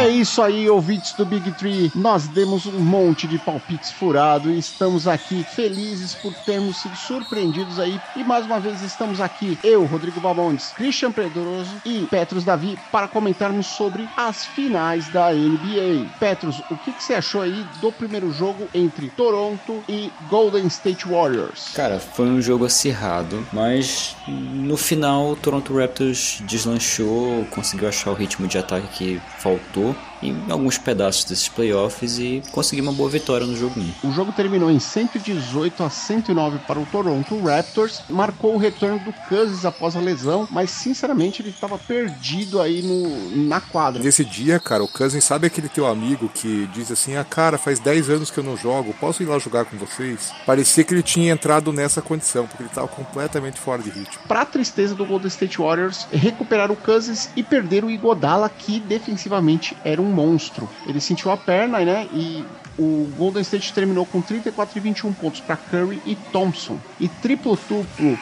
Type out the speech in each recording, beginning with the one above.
É isso aí, ouvintes do Big Tree. Nós demos um monte de palpites furado e estamos aqui felizes por termos sido surpreendidos aí. E mais uma vez estamos aqui, eu, Rodrigo Bamondes, Christian Pedroso e Petros Davi, para comentarmos sobre as finais da NBA. Petros, o que, que você achou aí do primeiro jogo entre Toronto e Golden State Warriors? Cara, foi um jogo acirrado, mas no final o Toronto Raptors deslanchou, conseguiu achar o ritmo de ataque que faltou cool. Em alguns pedaços desses playoffs e conseguiu uma boa vitória no jogo 1. O jogo terminou em 118 a 109 para o Toronto Raptors, marcou o retorno do Cousins após a lesão, mas sinceramente ele estava perdido aí no, na quadra. Nesse dia, cara, o Cousins sabe aquele teu amigo que diz assim: "Ah, cara, faz 10 anos que eu não jogo, posso ir lá jogar com vocês?" Parecia que ele tinha entrado nessa condição, porque ele estava completamente fora de ritmo. Para a tristeza do Golden State Warriors, recuperaram o Cousins e perderam o Igodala, que defensivamente era um monstro. Ele sentiu a perna, né? E o Golden State terminou com 34 e 21 pontos para Curry e Thompson. E triplo-duplo,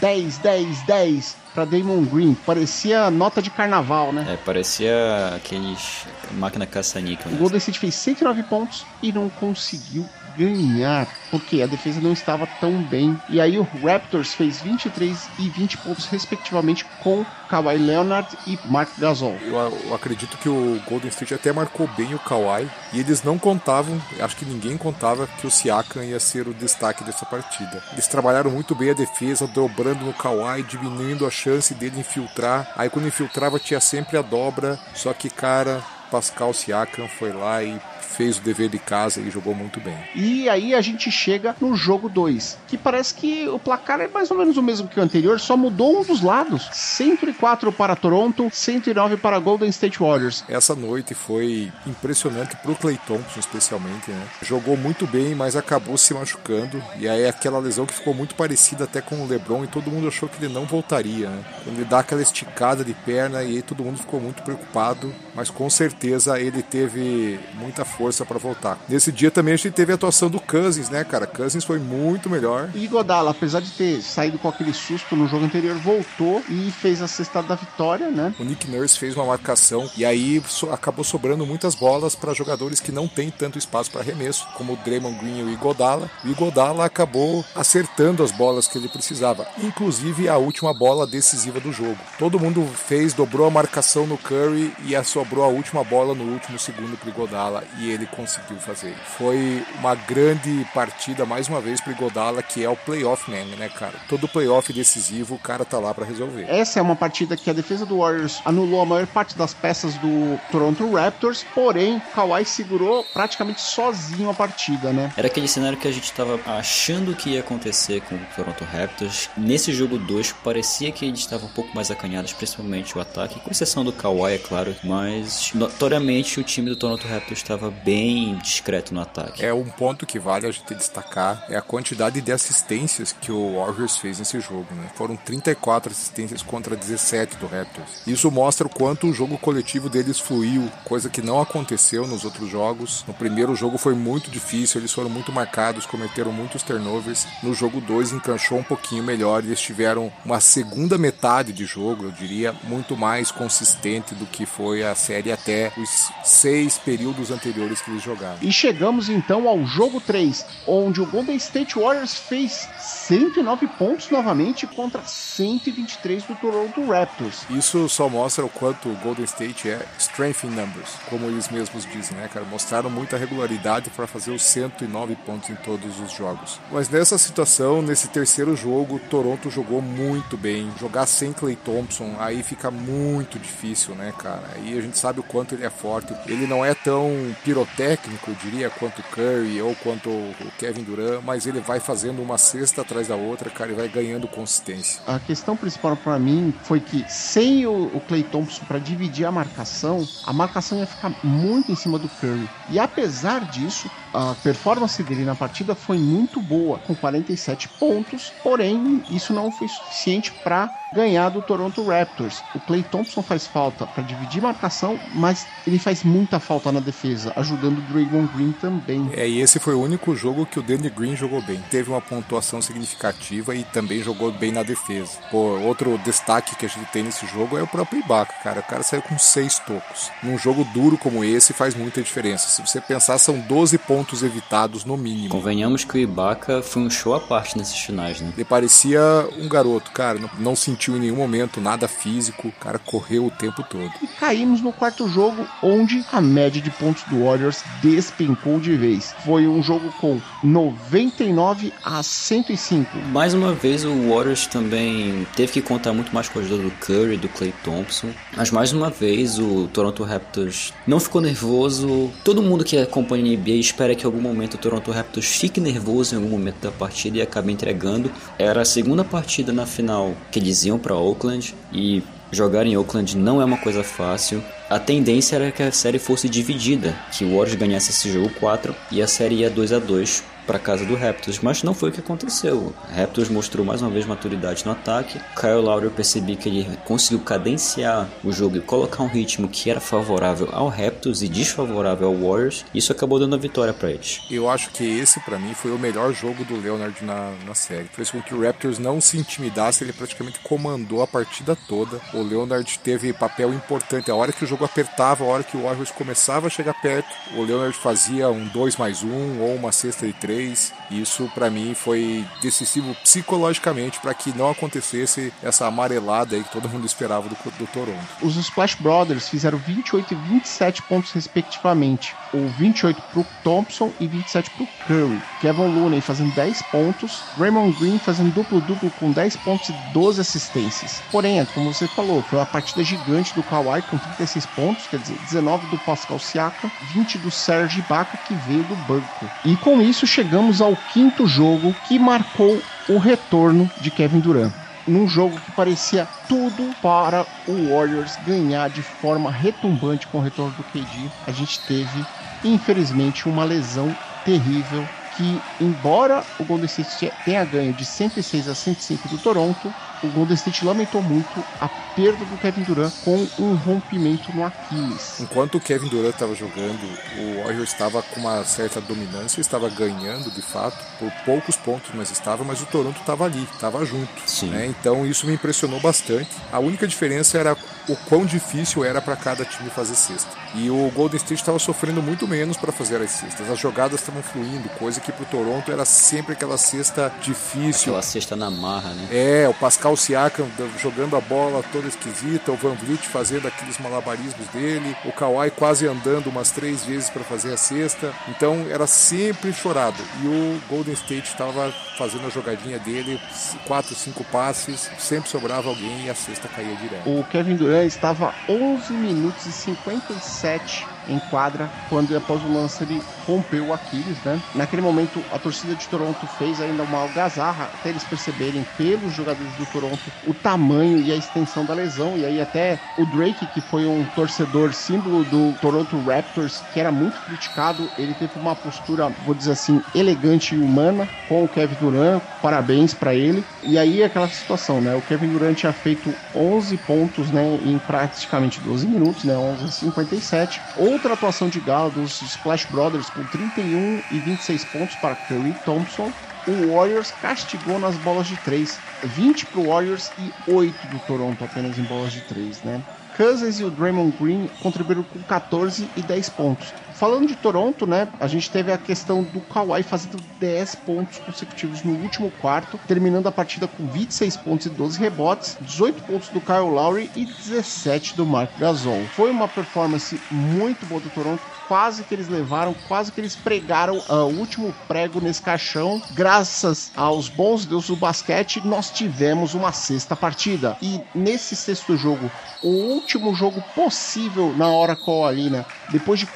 10, 10, 10 para Damon Green. Parecia nota de carnaval, né? É, parecia aqueles máquina caça-níquel. O né? Golden State fez 109 pontos e não conseguiu ganhar, porque a defesa não estava tão bem. E aí o Raptors fez 23 e 20 pontos respectivamente com Kawhi Leonard e Mark Gasol. Eu, eu acredito que o Golden State até marcou bem o Kawhi e eles não contavam, acho que ninguém contava que o Siakam ia ser o destaque dessa partida. Eles trabalharam muito bem a defesa, dobrando no Kawhi, diminuindo a chance dele infiltrar. Aí quando infiltrava tinha sempre a dobra, só que cara, Pascal Siakam foi lá e fez o dever de casa e jogou muito bem. E aí a gente chega no jogo 2, que parece que o placar é mais ou menos o mesmo que o anterior, só mudou um dos lados. 104 para Toronto, 109 para Golden State Warriors. Essa noite foi impressionante pro Clay Thompson especialmente, né? Jogou muito bem, mas acabou se machucando e aí aquela lesão que ficou muito parecida até com o LeBron e todo mundo achou que ele não voltaria, né? Ele dá aquela esticada de perna e aí todo mundo ficou muito preocupado, mas com certeza ele teve muita força para voltar. Nesse dia também a gente teve a atuação do Cousins, né, cara? Cousins foi muito melhor. E Godala, apesar de ter saído com aquele susto no jogo anterior, voltou e fez a cesta da vitória, né? O Nick Nurse fez uma marcação e aí so acabou sobrando muitas bolas para jogadores que não têm tanto espaço para arremesso, como o Draymond Green e o Igodala. E o Igodala acabou acertando as bolas que ele precisava, inclusive a última bola decisiva do jogo. Todo mundo fez, dobrou a marcação no Curry e sobrou a última bola no último segundo para Igodala e ele conseguiu fazer. Foi uma grande partida mais uma vez para Igodala, que é o playoff man, né, cara? Todo playoff decisivo, o cara tá lá para resolver. Essa é uma partida que a defesa do Warriors anulou a maior parte das peças do Toronto Raptors, porém, Kawhi segurou praticamente sozinho a partida, né? Era aquele cenário que a gente tava achando que ia acontecer com o Toronto Raptors. Nesse jogo 2, parecia que eles estavam um pouco mais acanhados, principalmente o ataque, com exceção do Kawhi, é claro, mas notoriamente o time do Toronto Raptors estava bem discreto no ataque. É um ponto que vale a gente destacar é a quantidade de assistências que o Warriors fez nesse jogo, né? Foram 34 assistências contra 17 do Raptors. Isso mostra o quanto o jogo coletivo deles fluiu, coisa que não aconteceu nos outros jogos. No primeiro jogo foi muito difícil, eles foram muito marcados, cometeram muitos turnovers. No jogo 2 encanchou um pouquinho melhor, eles tiveram uma segunda metade de jogo, eu diria, muito mais consistente do que foi a série até os seis períodos anteriores que eles jogaram. E chegamos então ao jogo 3, onde o Golden State Warriors fez 109 pontos novamente contra 123 do Toronto Raptors. Isso só mostra o quanto o Golden State é strength in numbers, como eles mesmos dizem, né, cara? Mostraram muita regularidade para fazer os 109 pontos em todos os jogos. Mas nessa situação, nesse terceiro jogo, Toronto jogou muito bem. Jogar sem Clay Thompson, aí fica muito difícil, né, cara? Aí a gente sabe o quanto ele é forte. Ele não é tão pirotécnico, eu diria, quanto Curry ou quanto o Kevin Durant, mas ele vai fazendo uma cesta atrás da outra, cara, e vai ganhando consistência. A questão principal para mim foi que sem o, o Clay Thompson para dividir a marcação, a marcação ia ficar muito em cima do Curry. E apesar disso, a performance dele na partida foi muito boa, com 47 pontos, porém isso não foi suficiente para ganhar do Toronto Raptors. O Clay Thompson faz falta para dividir marcação, mas ele faz muita falta na defesa, ajudando o Draymond Green também. É, e esse foi o único jogo que o Danny Green jogou bem. Teve uma pontuação significativa e também jogou bem na defesa. Pô, outro destaque que a gente tem nesse jogo é o próprio Ibaka, cara. O cara saiu com seis tocos. Num jogo duro como esse faz muita diferença. Se você pensar, são 12 pontos evitados no mínimo. Convenhamos que o Ibaka foi um show à parte nesses finais, né? Ele parecia um garoto, cara. Não, não sentiu em nenhum momento nada físico. O cara correu o tempo todo. E caímos no quarto jogo, onde a média de pontos do Warriors despencou de vez. Foi um jogo com 99 a 105. Mais uma vez, o Warriors também teve que contar muito mais com a ajuda do Curry, do Clay Thompson. Mas mais uma vez, o Toronto Raptors não ficou nervoso. Todo mundo que acompanha a NBA espera que em algum momento o Toronto Raptors fique nervoso em algum momento da partida e acabe entregando. Era a segunda partida na final que eles iam para Oakland e jogar em Oakland não é uma coisa fácil. A tendência era que a série fosse dividida, que o Warriors ganhasse esse jogo 4 e a série ia 2 a 2 para casa do Raptors, mas não foi o que aconteceu. Raptors mostrou mais uma vez maturidade no ataque. Kyle Lowry eu percebi que ele conseguiu cadenciar o jogo e colocar um ritmo que era favorável ao Raptors e desfavorável ao Warriors. Isso acabou dando a vitória para eles. Eu acho que esse para mim foi o melhor jogo do Leonard na, na série. Fez com que o Raptors não se intimidasse, ele praticamente comandou a partida toda. O Leonard teve papel importante. A hora que o jogo apertava, a hora que o Warriors começava a chegar perto, o Leonard fazia um 2 mais 1 ou uma cesta de 3 isso para mim foi decisivo psicologicamente para que não acontecesse essa amarelada aí que todo mundo esperava do, do Toronto. Os Splash Brothers fizeram 28 e 27 pontos respectivamente, ou 28 pro Thompson e 27 pro Curry. Kevin Looney fazendo 10 pontos, Raymond Green fazendo duplo-duplo com 10 pontos e 12 assistências. Porém, como você falou, foi uma partida gigante do Kawhi com 36 pontos, quer dizer, 19 do Pascal Siakam, 20 do Serge Ibaka que veio do banco. E com isso chegamos chegamos ao quinto jogo que marcou o retorno de Kevin Durant. Num jogo que parecia tudo para o Warriors ganhar de forma retumbante com o retorno do KD, a gente teve, infelizmente, uma lesão terrível que, embora o Golden State tenha ganho de 106 a 105 do Toronto, o Golden State lamentou muito a perda do Kevin Durant com um rompimento no Aquiles. Enquanto o Kevin Durant estava jogando, o Warriors estava com uma certa dominância, estava ganhando de fato, por poucos pontos, mas estava, mas o Toronto estava ali, estava junto. Né? Então isso me impressionou bastante. A única diferença era o quão difícil era para cada time fazer cesta. E o Golden State estava sofrendo muito menos para fazer as cestas. As jogadas estavam fluindo, coisa que para o Toronto era sempre aquela cesta difícil. Aquela cesta na marra, né? É, o Pascal Siakam jogando a bola toda esquisita, o Van Vliet fazendo aqueles malabarismos dele, o Kawhi quase andando umas três vezes para fazer a cesta. Então era sempre chorado. E o Golden State estava fazendo a jogadinha dele, quatro, cinco passes, sempre sobrava alguém e a cesta caía direto. O Kevin Durant estava 11 minutos e 57 em quadra quando após o lance ele rompeu o Aquiles, né? Naquele momento a torcida de Toronto fez ainda uma algazarra até eles perceberem pelos jogadores do Toronto o tamanho e a extensão da lesão e aí até o Drake que foi um torcedor símbolo do Toronto Raptors que era muito criticado, ele teve uma postura, vou dizer assim, elegante e humana com o Kevin Durant, parabéns para ele. E aí aquela situação, né? O Kevin Durant tinha feito 11 pontos, né, em praticamente 12 minutos, né, 11 a 57. Outra atuação de gala dos Splash Brothers com 31 e 26 pontos para Curry Thompson. O Warriors castigou nas bolas de 3, 20 para o Warriors e 8 do Toronto apenas em bolas de 3, né? Cousins e o Draymond Green contribuíram com 14 e 10 pontos. Falando de Toronto, né? A gente teve a questão do Kawhi fazendo 10 pontos consecutivos no último quarto, terminando a partida com 26 pontos e 12 rebotes, 18 pontos do Kyle Lowry e 17 do Mark Gasol. Foi uma performance muito boa do Toronto, quase que eles levaram, quase que eles pregaram uh, o último prego nesse caixão. Graças aos bons deuses do basquete, nós tivemos uma sexta partida. E nesse sexto jogo, o último jogo possível na hora Arena, depois de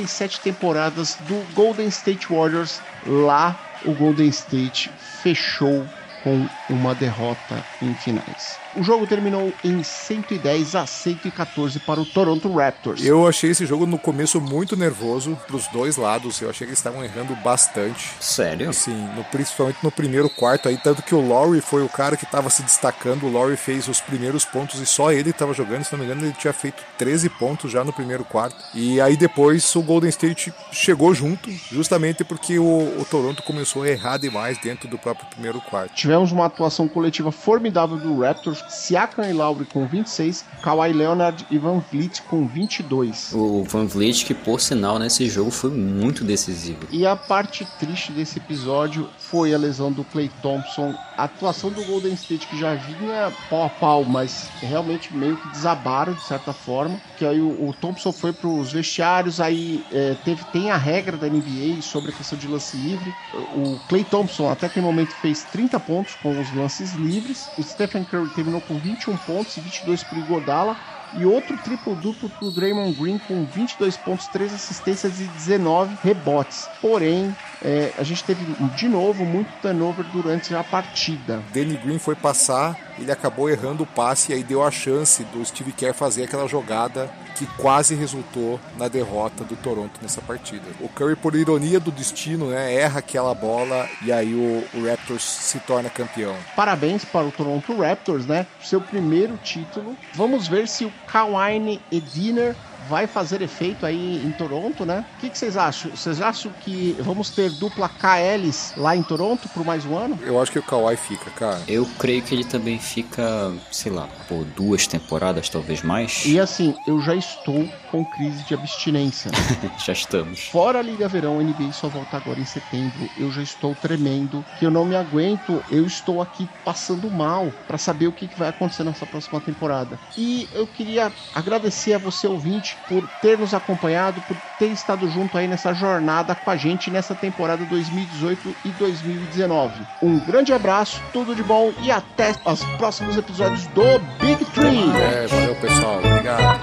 47 temporadas do Golden State Warriors, lá o Golden State fechou com uma derrota em finais. O jogo terminou em 110 a 114 para o Toronto Raptors. Eu achei esse jogo no começo muito nervoso pros dois lados. Eu achei que eles estavam errando bastante. Sério? Sim, no, principalmente no primeiro quarto aí, tanto que o Laurie foi o cara que estava se destacando. O Laurie fez os primeiros pontos e só ele estava jogando. Se não me engano, ele tinha feito 13 pontos já no primeiro quarto. E aí depois o Golden State chegou junto, justamente porque o, o Toronto começou a errar demais dentro do próprio primeiro quarto. Tivemos uma atuação coletiva formidável do Raptors, Siakam e Lowry com 26, Kawhi Leonard e Van Vliet com 22. O Van Vliet, que por sinal nesse jogo foi muito decisivo. E a parte triste desse episódio foi a lesão do Clay Thompson. A atuação do Golden State, que já vinha pau a pau, mas realmente meio que desabaram de certa forma. Que aí o, o Thompson foi para os vestiários, aí é, teve, tem a regra da NBA sobre a questão de lance livre. O Clay Thompson até aquele momento fez 30 pontos com os lances livres. O Stephen Curry terminou com 21 pontos e 22 para o Iguodala. E outro triplo-duplo para o Draymond Green com 22 pontos, 3 assistências e 19 rebotes. Porém, é, a gente teve de novo muito turnover durante a partida. Danny Green foi passar, ele acabou errando o passe e aí deu a chance do Steve Kerr fazer aquela jogada que quase resultou na derrota do Toronto nessa partida. O Curry, por ironia do destino, né, erra aquela bola e aí o, o Raptors se torna campeão. Parabéns para o Toronto Raptors, né? Seu primeiro título. Vamos ver se o Kawhi Ediner vai fazer efeito aí em Toronto, né? O que, que, vocês acham? Vocês acham que vamos ter dupla KLs lá em Toronto por mais um ano? Eu acho que o Kawhi fica, cara. Eu creio que ele também fica, sei lá, por duas temporadas, talvez mais. E assim, eu já estou com crise de abstinência. já estamos. Fora a Liga Verão, a NBA só volta agora em setembro. Eu já estou tremendo, que eu não me aguento. Eu estou aqui passando mal para saber o que, que vai acontecer nessa próxima temporada. E eu queria agradecer a você, ouvinte, por ter nos acompanhado, por ter estado junto aí nessa jornada com a gente nessa temporada 2018 e 2019. Um grande abraço, tudo de bom e até os próximos episódios do Big Tree. É, valeu pessoal, obrigado.